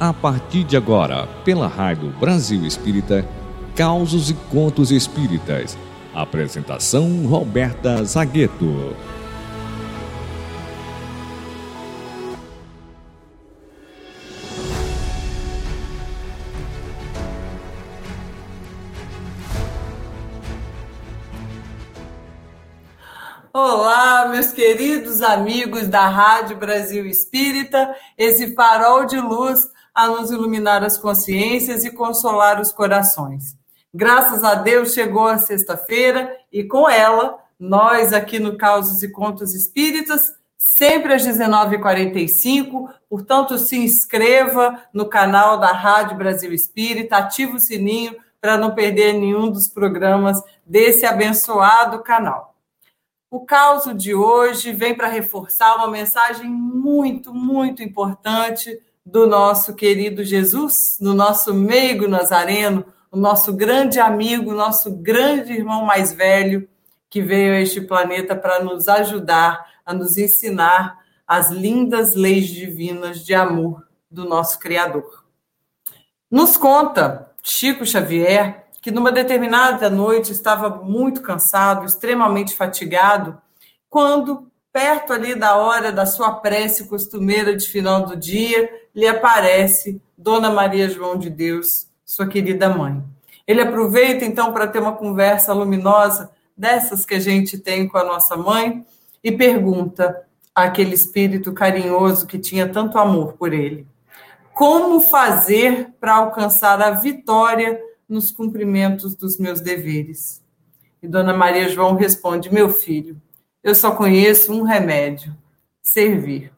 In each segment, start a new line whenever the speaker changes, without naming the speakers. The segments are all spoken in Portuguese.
A partir de agora, pela Rádio Brasil Espírita, Causos e Contos Espíritas. Apresentação Roberta Zagueto.
Olá, meus queridos amigos da Rádio Brasil Espírita, esse farol de luz a nos iluminar as consciências e consolar os corações. Graças a Deus chegou a sexta-feira e com ela, nós aqui no Causos e Contos Espíritas, sempre às 19h45. Portanto, se inscreva no canal da Rádio Brasil Espírita, ative o sininho para não perder nenhum dos programas desse abençoado canal. O caos de hoje vem para reforçar uma mensagem muito, muito importante do nosso querido Jesus, do nosso meigo nazareno, o nosso grande amigo, nosso grande irmão mais velho, que veio a este planeta para nos ajudar, a nos ensinar as lindas leis divinas de amor do nosso Criador. Nos conta Chico Xavier que numa determinada noite estava muito cansado, extremamente fatigado, quando perto ali da hora da sua prece costumeira de final do dia, lhe aparece Dona Maria João de Deus, sua querida mãe. Ele aproveita então para ter uma conversa luminosa, dessas que a gente tem com a nossa mãe, e pergunta àquele espírito carinhoso que tinha tanto amor por ele: Como fazer para alcançar a vitória nos cumprimentos dos meus deveres? E Dona Maria João responde: Meu filho, eu só conheço um remédio: servir.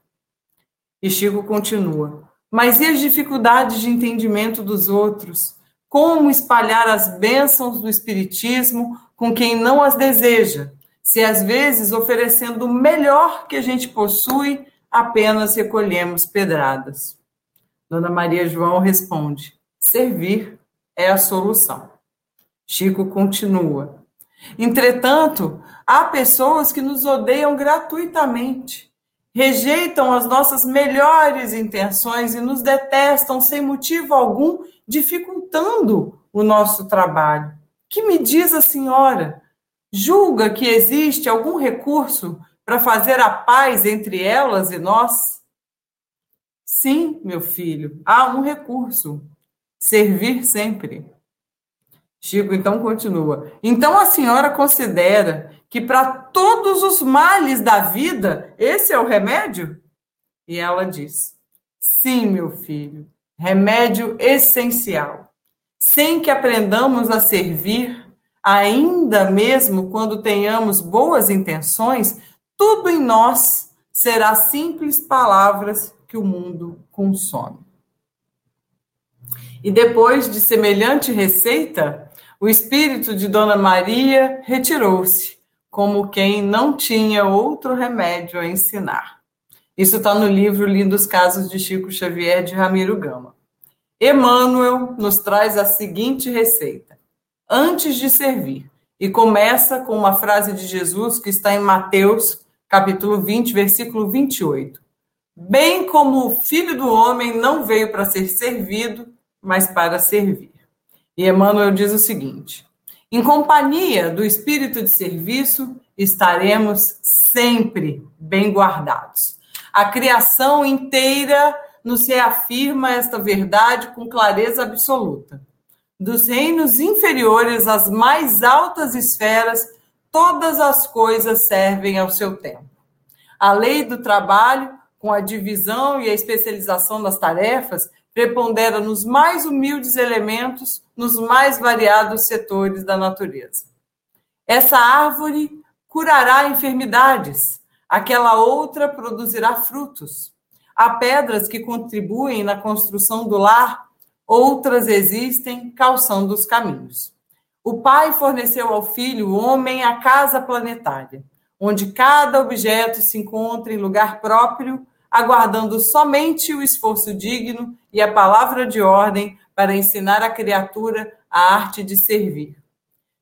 E Chico continua: Mas e as dificuldades de entendimento dos outros? Como espalhar as bênçãos do Espiritismo com quem não as deseja, se às vezes oferecendo o melhor que a gente possui, apenas recolhemos pedradas? Dona Maria João responde: servir é a solução. Chico continua: Entretanto, há pessoas que nos odeiam gratuitamente, rejeitam as nossas melhores intenções e nos detestam sem motivo algum, dificultando o nosso trabalho. Que me diz a senhora? Julga que existe algum recurso para fazer a paz entre elas e nós? Sim, meu filho, há um recurso: servir sempre. Chico então continua. Então a senhora considera que para todos os males da vida, esse é o remédio? E ela diz: Sim, meu filho, remédio essencial. Sem que aprendamos a servir, ainda mesmo quando tenhamos boas intenções, tudo em nós será simples palavras que o mundo consome. E depois de semelhante receita, o espírito de Dona Maria retirou-se, como quem não tinha outro remédio a ensinar. Isso está no livro Lindos Casos de Chico Xavier, de Ramiro Gama. Emmanuel nos traz a seguinte receita: antes de servir, e começa com uma frase de Jesus que está em Mateus, capítulo 20, versículo 28. Bem como o filho do homem não veio para ser servido, mas para servir. E Emmanuel diz o seguinte: em companhia do espírito de serviço, estaremos sempre bem guardados. A criação inteira nos reafirma esta verdade com clareza absoluta. Dos reinos inferiores às mais altas esferas, todas as coisas servem ao seu tempo. A lei do trabalho, com a divisão e a especialização das tarefas, prepondera nos mais humildes elementos, nos mais variados setores da natureza. Essa árvore curará enfermidades, aquela outra produzirá frutos. Há pedras que contribuem na construção do lar, outras existem calçando os caminhos. O pai forneceu ao filho, o homem, a casa planetária, onde cada objeto se encontra em lugar próprio aguardando somente o esforço digno e a palavra de ordem para ensinar a criatura a arte de servir.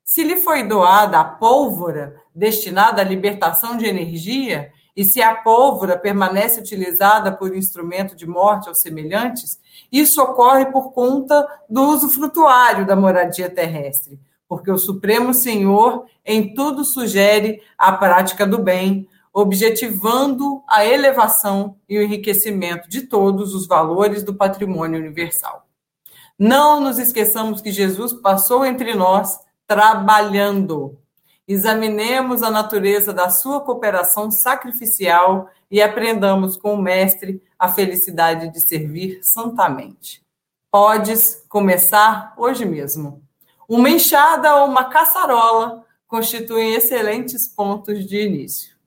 Se lhe foi doada a pólvora destinada à libertação de energia, E se a pólvora permanece utilizada por instrumento de morte aos semelhantes, isso ocorre por conta do uso frutuário da moradia terrestre, porque o Supremo Senhor em tudo sugere a prática do bem, objetivando a elevação e o enriquecimento de todos os valores do patrimônio universal. Não nos esqueçamos que Jesus passou entre nós trabalhando. Examinemos a natureza da sua cooperação sacrificial e aprendamos com o Mestre a felicidade de servir santamente. Podes começar hoje mesmo. Uma enxada ou uma caçarola constituem excelentes pontos de início.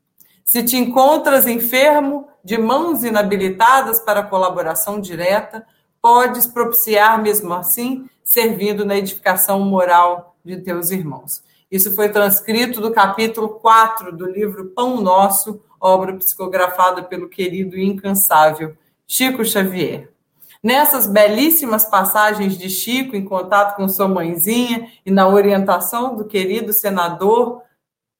Se te encontras enfermo, de mãos inabilitadas para colaboração direta, podes propiciar mesmo assim, servindo na edificação moral de teus irmãos. Isso foi transcrito do capítulo 4 do livro Pão Nosso, obra psicografada pelo querido e incansável Chico Xavier. Nessas belíssimas passagens de Chico em contato com sua mãezinha e na orientação do querido senador,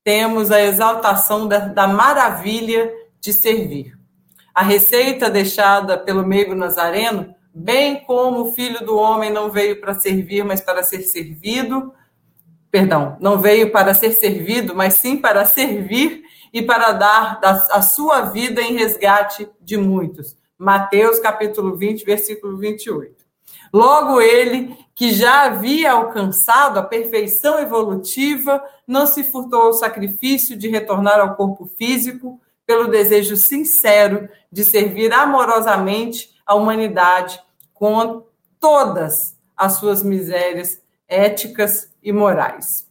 temos a exaltação da, da maravilha de servir. A receita deixada pelo meigo Nazareno, bem como o filho do homem não veio para servir, mas para ser servido, perdão, não veio para ser servido, mas sim para servir e para dar a sua vida em resgate de muitos. Mateus capítulo 20, versículo 28. Logo ele, que já havia alcançado a perfeição evolutiva, não se furtou ao sacrifício de retornar ao corpo físico pelo desejo sincero de servir amorosamente a humanidade com todas as suas misérias éticas e morais.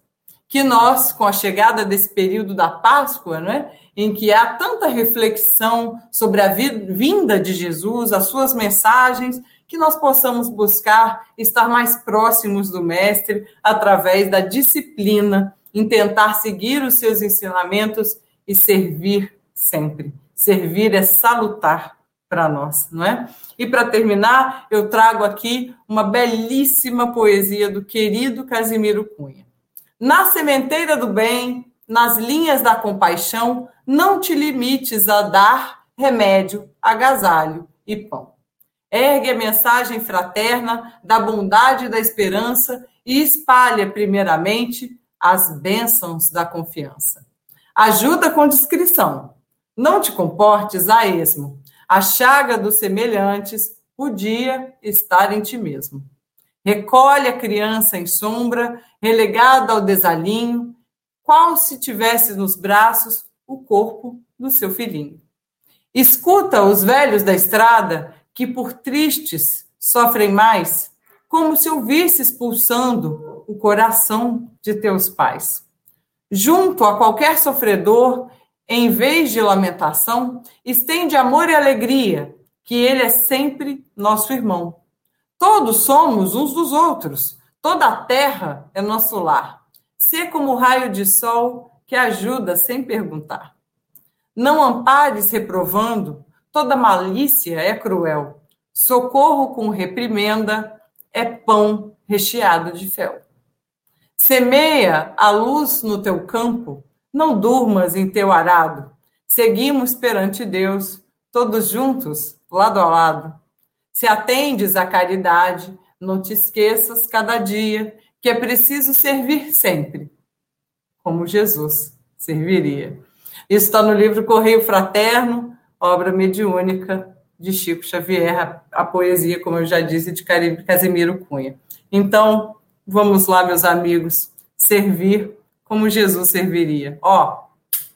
Que nós, com a chegada desse período da Páscoa, né, em que há tanta reflexão sobre a vinda de Jesus, as suas mensagens, que nós possamos buscar estar mais próximos do Mestre através da disciplina, em tentar seguir os seus ensinamentos e servir sempre. Servir é salutar para nós, não é? E para terminar, eu trago aqui uma belíssima poesia do querido Casimiro Cunha. Na sementeira do bem, nas linhas da compaixão, não te limites a dar remédio, agasalho e pão. Ergue a mensagem fraterna da bondade e da esperança e espalha, primeiramente, as bênçãos da confiança. Ajuda com discrição. Não te comportes a esmo. A chaga dos semelhantes podia estar em ti mesmo. Recolhe a criança em sombra, relegada ao desalinho, qual se tivesse nos braços o corpo do seu filhinho. Escuta os velhos da estrada, que por tristes sofrem mais, como se ouvisses pulsando o coração de teus pais. Junto a qualquer sofredor, em vez de lamentação, estende amor e alegria, que ele é sempre nosso irmão. Todos somos uns dos outros, toda a terra é nosso lar. Ser como o raio de sol que ajuda sem perguntar. Não ampares reprovando, toda malícia é cruel. Socorro com reprimenda é pão recheado de fel. Semeia a luz no teu campo, não durmas em teu arado. Seguimos perante Deus, todos juntos, lado a lado. Se atendes à caridade, não te esqueças cada dia que é preciso servir sempre, como Jesus serviria. Isso está no livro Correio Fraterno, obra mediúnica de Chico Xavier, a poesia, como eu já disse, de Casimiro Cunha. Então, vamos lá, meus amigos, servir como Jesus serviria. Ó,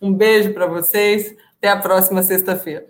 um beijo para vocês, até a próxima sexta-feira.